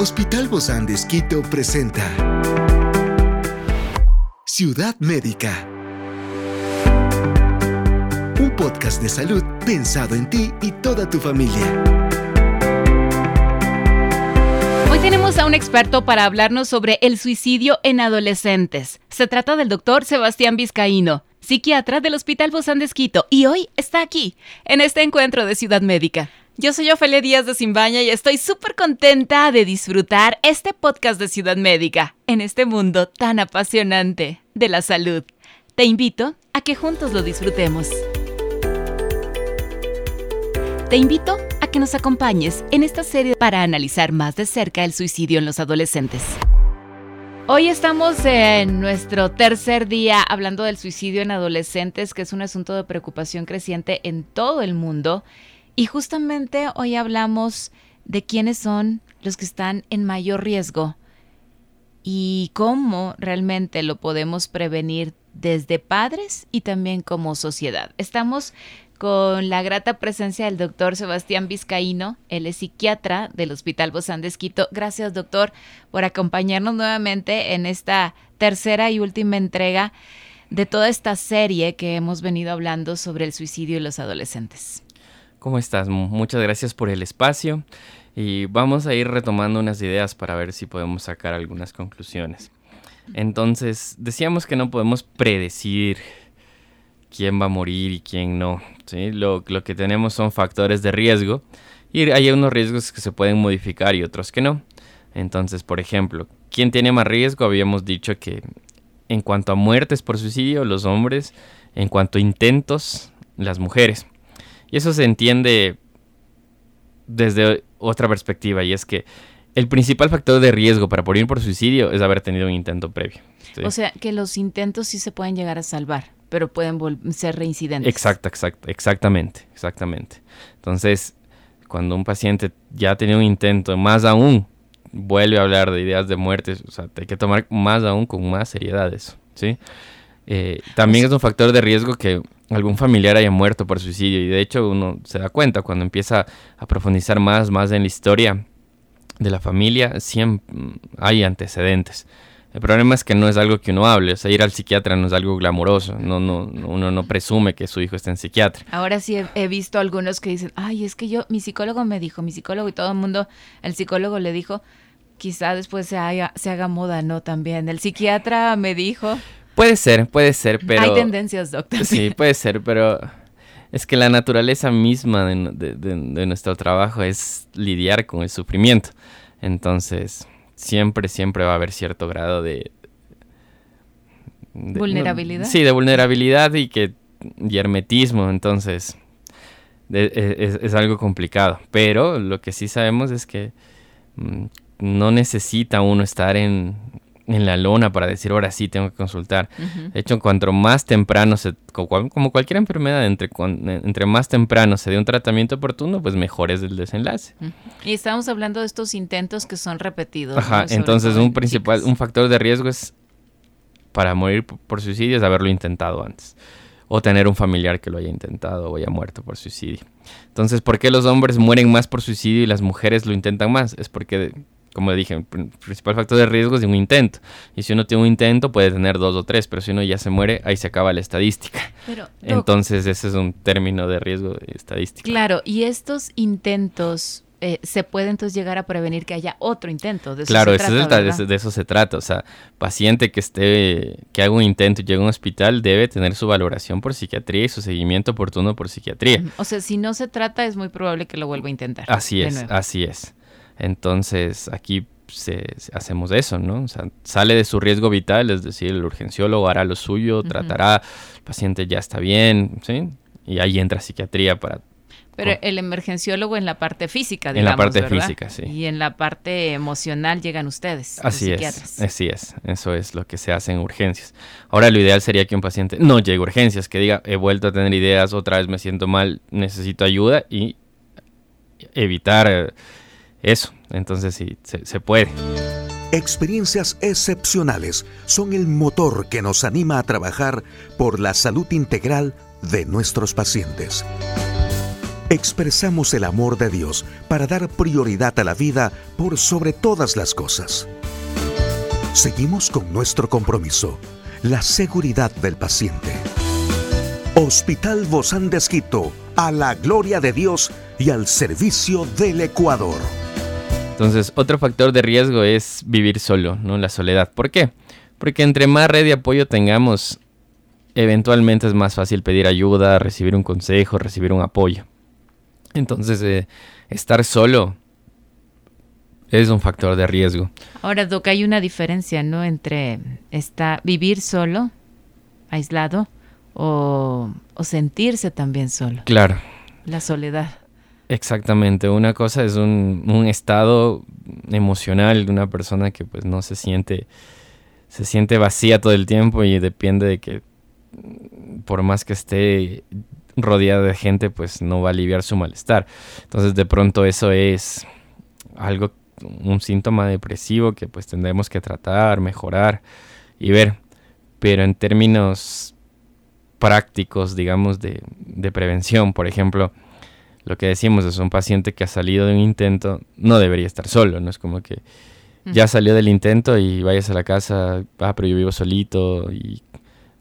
Hospital Bozán de Esquito presenta Ciudad Médica. Un podcast de salud pensado en ti y toda tu familia. Hoy tenemos a un experto para hablarnos sobre el suicidio en adolescentes. Se trata del doctor Sebastián Vizcaíno, psiquiatra del Hospital Bozán de Esquito, y hoy está aquí, en este encuentro de Ciudad Médica. Yo soy Ofelia Díaz de Simbaña y estoy súper contenta de disfrutar este podcast de Ciudad Médica en este mundo tan apasionante de la salud. Te invito a que juntos lo disfrutemos. Te invito a que nos acompañes en esta serie para analizar más de cerca el suicidio en los adolescentes. Hoy estamos en nuestro tercer día hablando del suicidio en adolescentes, que es un asunto de preocupación creciente en todo el mundo y justamente hoy hablamos de quiénes son los que están en mayor riesgo y cómo realmente lo podemos prevenir desde padres y también como sociedad. Estamos con la grata presencia del doctor Sebastián Vizcaíno, él es psiquiatra del Hospital Bozán de Esquito. Gracias, doctor, por acompañarnos nuevamente en esta tercera y última entrega de toda esta serie que hemos venido hablando sobre el suicidio y los adolescentes. ¿Cómo estás? Muchas gracias por el espacio y vamos a ir retomando unas ideas para ver si podemos sacar algunas conclusiones. Entonces, decíamos que no podemos predecir quién va a morir y quién no. Lo, lo que tenemos son factores de riesgo y hay unos riesgos que se pueden modificar y otros que no. Entonces, por ejemplo, ¿quién tiene más riesgo? Habíamos dicho que en cuanto a muertes por suicidio, los hombres, en cuanto a intentos, las mujeres. Y eso se entiende desde otra perspectiva y es que el principal factor de riesgo para morir por suicidio es haber tenido un intento previo. O sea, que los intentos sí se pueden llegar a salvar, pero pueden ser reincidentes. Exacto, exacto, exactamente, exactamente. Entonces, cuando un paciente ya ha tenido un intento, más aún vuelve a hablar de ideas de muerte, o sea, hay que tomar más aún con más seriedad eso, ¿sí? Eh, también es un factor de riesgo que algún familiar haya muerto por suicidio y de hecho uno se da cuenta cuando empieza a profundizar más, más en la historia de la familia, siempre hay antecedentes. El problema es que no es algo que uno hable, o sea, ir al psiquiatra no es algo glamoroso, no, no, uno no presume que su hijo está en psiquiatra. Ahora sí he, visto algunos que dicen, ay, es que yo, mi psicólogo me dijo, mi psicólogo y todo el mundo, el psicólogo le dijo, quizá después se haga moda, ¿no? También, el psiquiatra me dijo, Puede ser, puede ser, pero... Hay tendencias, doctor. Sí, puede ser, pero es que la naturaleza misma de, nuestro trabajo es lidiar con el sufrimiento. Entonces, siempre, siempre va a haber cierto grado de... vulnerabilidad. sí, de vulnerabilidad y que y hermetismo, entonces e, es, algo complicado. Pero lo que sí sabemos es que mm, no necesita uno estar en, en la lona para decir, ahora sí tengo que consultar. De hecho, cuanto más temprano, se, como cualquier enfermedad, entre, entre más temprano se dé un tratamiento oportuno, pues mejor es el desenlace. Y estamos hablando de estos intentos que son repetidos. Ajá, entonces un principal, un factor de riesgo es para morir por suicidio es haberlo intentado antes. O tener un familiar que lo haya intentado o haya muerto por suicidio. Entonces, ¿por qué los hombres mueren más por suicidio y las mujeres lo intentan más? Es porque como dije, el principal factor de riesgo es de un intento. Y si uno tiene un intento, puede tener dos o tres, pero si uno ya se muere, ahí se acaba la estadística. Entonces, ese es un término de riesgo estadístico. Claro, y estos intentos eh, se puede entonces llegar a prevenir que haya otro intento. De eso claro, se trata, de, de, eso se trata. O sea, paciente que esté, que haga un intento y llegue a un hospital debe tener su valoración por psiquiatría y su seguimiento oportuno por psiquiatría. O sea, si no se trata, es muy probable que lo vuelva a intentar. Así es, así es. Entonces aquí hacemos eso, ¿no? O sea, sale de su riesgo vital, es decir, el urgenciólogo hará lo suyo, tratará, el paciente ya está bien, ¿sí? Y ahí entra psiquiatría para... Pero el emergenciólogo en la parte física, digamos, En la parte física, sí. Y en la parte emocional llegan ustedes, Así es, así es. Eso es lo que se hace en urgencias. Ahora, lo ideal sería que un paciente no llegue a urgencias, que diga, he vuelto a tener ideas, otra vez me siento mal, necesito ayuda y evitar eso. Entonces sí, se, puede. Experiencias excepcionales son el motor que nos anima a trabajar por la salud integral de nuestros pacientes. expresamos el amor de Dios para dar prioridad a la vida por sobre todas las cosas. Seguimos con nuestro compromiso, la seguridad del paciente. Hospital Bozán de a la gloria de Dios y al servicio del Ecuador. Entonces, otro factor de riesgo es vivir solo, ¿no? La soledad. ¿Por qué? Porque entre más red de apoyo tengamos, eventualmente es más fácil pedir ayuda, recibir un consejo, recibir un apoyo. Entonces, eh, estar solo es un factor de riesgo. Ahora, Doc, hay una diferencia, ¿no? Entre está, vivir solo, aislado, o, sentirse también solo. Claro. La soledad. Exactamente. Una cosa es un, estado emocional de una persona que pues no se siente, se siente vacía todo el tiempo y depende de que por más que esté rodeada de gente, pues no va a aliviar su malestar. Entonces de pronto eso es algo, un síntoma depresivo que pues tendremos que tratar, mejorar y ver. Pero en términos prácticos, digamos, de, de prevención, por ejemplo, lo que decimos es un paciente que ha salido de un intento, no debería estar solo, no es como que ya salió del intento y vayas a la casa, ah, pero yo vivo solito y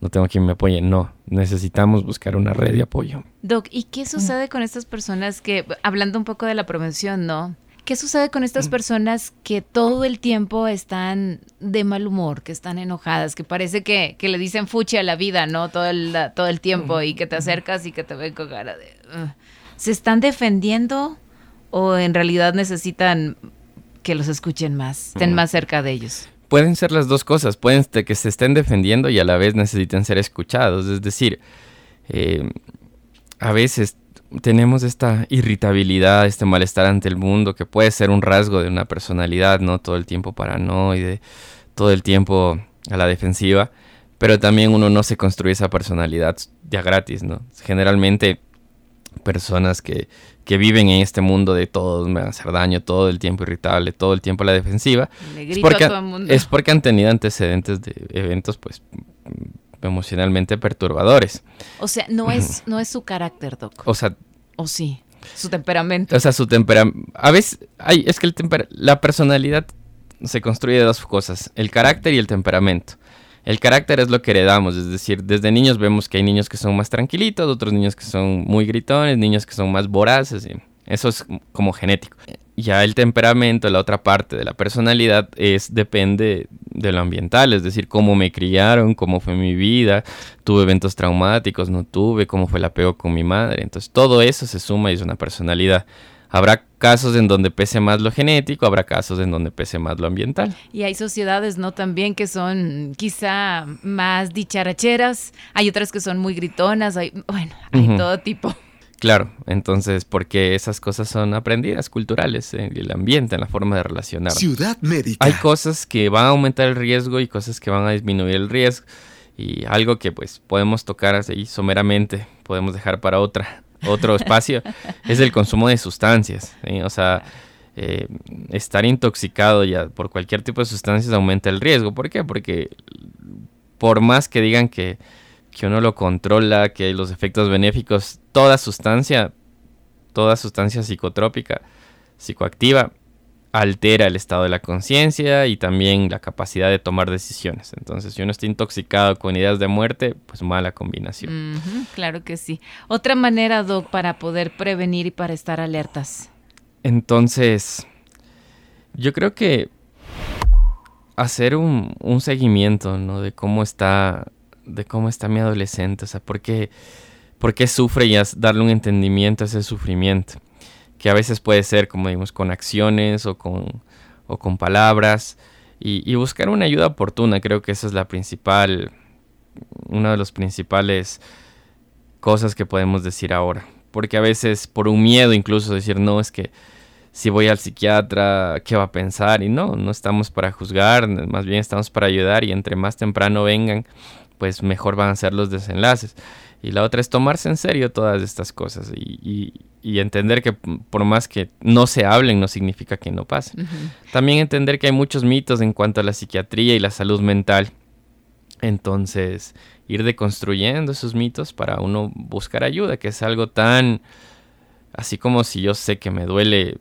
no tengo quien me apoye. No, necesitamos buscar una red de apoyo. Doc, ¿y qué sucede con estas personas que, hablando un poco de la prevención, ¿no? ¿Qué sucede con estas personas que todo el tiempo están de mal humor, que están enojadas, que parece que, le dicen fuchi a la vida, ¿no? Todo el, todo el tiempo y que te acercas y que te ven con cara de... ¿Se están defendiendo o en realidad necesitan que los escuchen más, estén más cerca de ellos? pueden ser las dos cosas, pueden que se estén defendiendo y a la vez necesiten ser escuchados. Es decir, eh, a veces tenemos esta irritabilidad, este malestar ante el mundo, que puede ser un rasgo de una personalidad, ¿no? Todo el tiempo paranoide, todo el tiempo a la defensiva, pero también uno no se construye esa personalidad ya gratis, ¿no? Generalmente personas que, que viven en este mundo de todos me van a hacer daño, todo el tiempo irritable, todo el tiempo a la defensiva, es porque, es porque han tenido antecedentes de eventos pues emocionalmente perturbadores. O sea, no es, no es su carácter, Doc. O sea... O sí, su temperamento. O sea, su temperamento... A veces, hay, es que el la personalidad se construye de dos cosas, el carácter y el temperamento. El carácter es lo que heredamos, es decir, desde niños vemos que hay niños que son más tranquilitos, otros niños que son muy gritones, niños que son más voraces, y eso es como genético. Ya el temperamento, la otra parte de la personalidad, es depende de lo ambiental, es decir, cómo me criaron, cómo fue mi vida, tuve eventos traumáticos, no tuve, cómo fue el apego con mi madre. Entonces todo eso se suma y es una personalidad. Habrá casos en donde pese más lo genético, habrá casos en donde pese más lo ambiental. Y hay sociedades, ¿no? También que son quizá más dicharacheras, hay otras que son muy gritonas, hay, bueno, hay todo tipo. Claro, entonces, porque esas cosas son aprendidas, culturales, en el ambiente, en la forma de relacionar. Ciudad médica. Hay cosas que van a aumentar el riesgo y cosas que van a disminuir el riesgo. Y algo que pues podemos tocar así someramente, podemos dejar para otra otro espacio, es el consumo de sustancias. O sea, eh, estar intoxicado ya por cualquier tipo de sustancias aumenta el riesgo. ¿Por qué? Porque por más que digan que, que uno lo controla, que los efectos benéficos, toda sustancia, toda sustancia psicotrópica, psicoactiva, altera el estado de la conciencia y también la capacidad de tomar decisiones. Entonces, si uno está intoxicado con ideas de muerte, pues mala combinación. claro que sí. Otra manera, Doc, para poder prevenir y para estar alertas. Entonces, yo creo que hacer un, seguimiento, ¿no? De cómo está, de cómo está mi adolescente, o sea, por qué, por qué sufre y darle un entendimiento a ese sufrimiento que a veces puede ser, como digamos, con acciones o con, o con palabras, y, buscar una ayuda oportuna, creo que esa es la principal, una de las principales cosas que podemos decir ahora, porque a veces por un miedo incluso decir, no, es que si voy al psiquiatra, ¿qué va a pensar? Y no, no estamos para juzgar, más bien estamos para ayudar y entre más temprano vengan, pues mejor van a ser los desenlaces. Y la otra es tomarse en serio todas estas cosas y, entender que por más que no se hablen no significa que no pasen. También entender que hay muchos mitos en cuanto a la psiquiatría y la salud mental. Entonces, ir deconstruyendo esos mitos para uno buscar ayuda, que es algo tan así como si yo sé que me duele,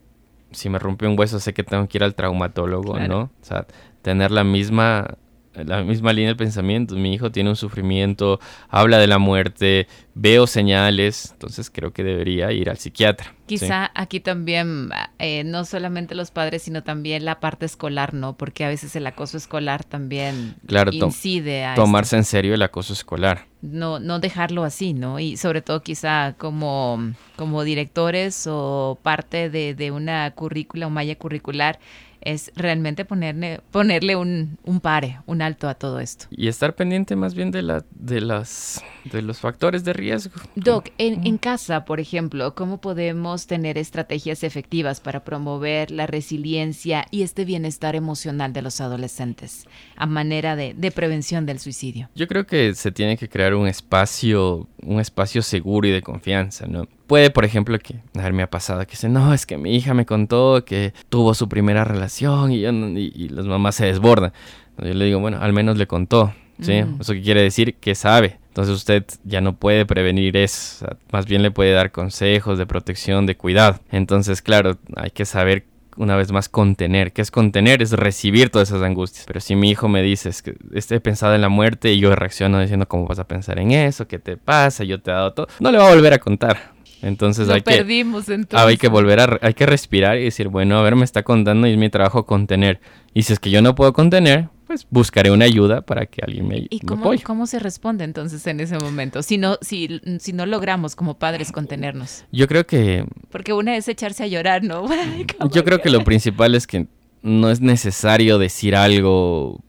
si me rompe un hueso, sé que tengo que ir al traumatólogo, ¿no? O sea, tener la misma la misma línea de pensamiento. Mi hijo tiene un sufrimiento, habla de la muerte, veo señales, entonces creo que debería ir al psiquiatra. Quizá aquí también, eh, no solamente los padres, sino también la parte escolar, ¿no? Porque a veces el acoso escolar también claro, incide a tomarse en serio el acoso escolar. No, no dejarlo así, ¿no? Y sobre todo quizá como, como directores o parte de, de una currícula o malla curricular, es realmente ponerle, ponerle un, un, pare, un alto a todo esto. Y estar pendiente más bien de, la, de, las, de los factores de riesgo. Doc, en, en casa, por ejemplo, ¿cómo podemos tener estrategias efectivas para promover la resiliencia y este bienestar emocional de los adolescentes a manera de, de prevención del suicidio? Yo creo que se tiene que crear un espacio, un espacio seguro y de confianza, ¿no? Puede, por ejemplo, que, a ver, me ha pasado que dice, no, es que mi hija me contó que tuvo su primera relación y, y, las mamás se desbordan. Yo le digo, bueno, al menos le contó, ¿sí? Mm. Eso quiere decir que sabe. Entonces usted ya no puede prevenir eso, más bien le puede dar consejos de protección, de cuidado. Entonces, claro, hay que saber una vez más contener. ¿Qué es contener? Es recibir todas esas angustias. Pero si mi hijo me dice que esté pensado en la muerte y yo reacciono diciendo cómo vas a pensar en eso, qué te pasa, yo te he dado todo, no le va a volver a contar. Entonces hay perdimos, que entonces. hay que volver a hay que respirar y decir, bueno, a ver, me está contando y es mi trabajo contener. Y si es que yo no puedo contener, pues buscaré una ayuda para que alguien me, ¿Y cómo, cómo se responde entonces en ese momento? Si no si, si no logramos como padres contenernos. Yo creo que Porque una es echarse a llorar, ¿no? yo creo que lo principal es que no es necesario decir algo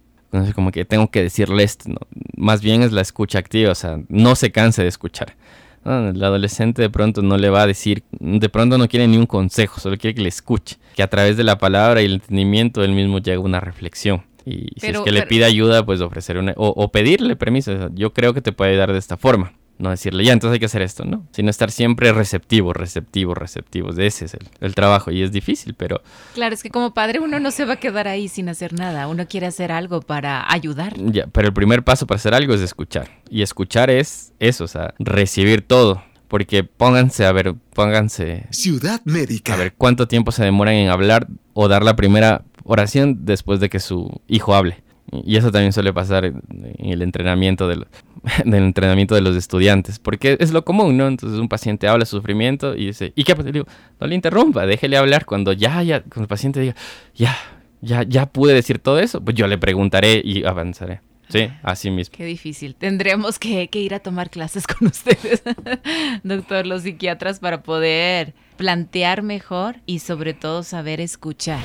como que tengo que decirle esto, más bien es la escucha activa, o sea, no se canse de escuchar. El adolescente de pronto no le va a decir, de pronto no quiere ni un consejo, solo quiere que le escuche, que a través de la palabra y el entendimiento él mismo llegue a una reflexión. Y si es que le pide ayuda, pues ofrecer una, o, o pedirle permiso. Yo creo que te puede ayudar de esta forma no decirle, ya, entonces hay que hacer esto, ¿no? Sino estar siempre receptivo, receptivo, receptivo. Ese es el, trabajo y es difícil, pero... Claro, es que como padre uno no se va a quedar ahí sin hacer nada, uno quiere hacer algo para ayudar. Ya, pero el primer paso para hacer algo es escuchar. Y escuchar es eso, o sea, recibir todo. Porque pónganse, a ver, pónganse... Ciudad Médica. A ver, ¿cuánto tiempo se demoran en hablar o dar la primera oración después de que su hijo hable? Y eso también suele pasar en, el entrenamiento de, del entrenamiento de los estudiantes, porque es lo común, ¿no? Entonces un paciente habla de sufrimiento y dice, ¿y qué pasa? Le digo, no le interrumpa, déjele hablar cuando ya, ya, cuando el paciente diga, ya, ya, ya pude decir todo eso, pues yo le preguntaré y avanzaré. Sí, así mismo. Qué difícil. Tendremos que, que ir a tomar clases con ustedes, doctor, los psiquiatras, para poder plantear mejor y sobre todo saber escuchar.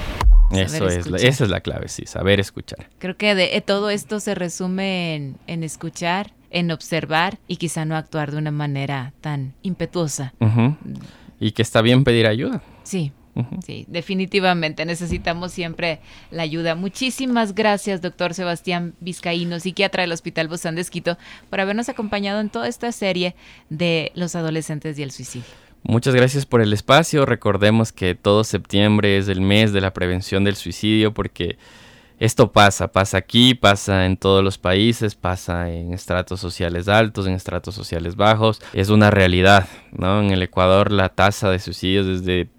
Eso es, esa es la clave, sí, saber escuchar. Creo que de, eh, todo esto se resume en, escuchar, en observar y quizá no actuar de una manera tan impetuosa. Y que está bien pedir ayuda. Sí, Sí, definitivamente necesitamos siempre la ayuda. Muchísimas gracias, doctor Sebastián Vizcaíno, psiquiatra del Hospital Bozán de Esquito, por habernos acompañado en toda esta serie de los adolescentes y el suicidio. Muchas gracias por el espacio. Recordemos que todo septiembre es el mes de la prevención del suicidio porque esto pasa, pasa aquí, pasa en todos los países, pasa en estratos sociales altos, en estratos sociales bajos. Es una realidad, ¿no? En el Ecuador la tasa de suicidios es de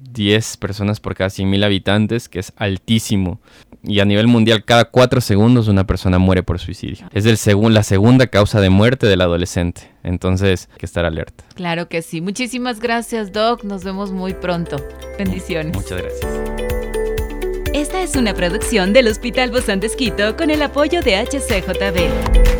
10 personas por cada 100.000 habitantes, que es altísimo y a nivel mundial cada cuatro segundos una persona muere por suicidio. Es el la segunda causa de muerte del adolescente. Entonces, hay que estar alerta. Claro que sí. Muchísimas gracias, Doc. Nos vemos muy pronto. Bendiciones. Muchas gracias. Esta es una producción del Hospital Bozán de con el apoyo de HCJB.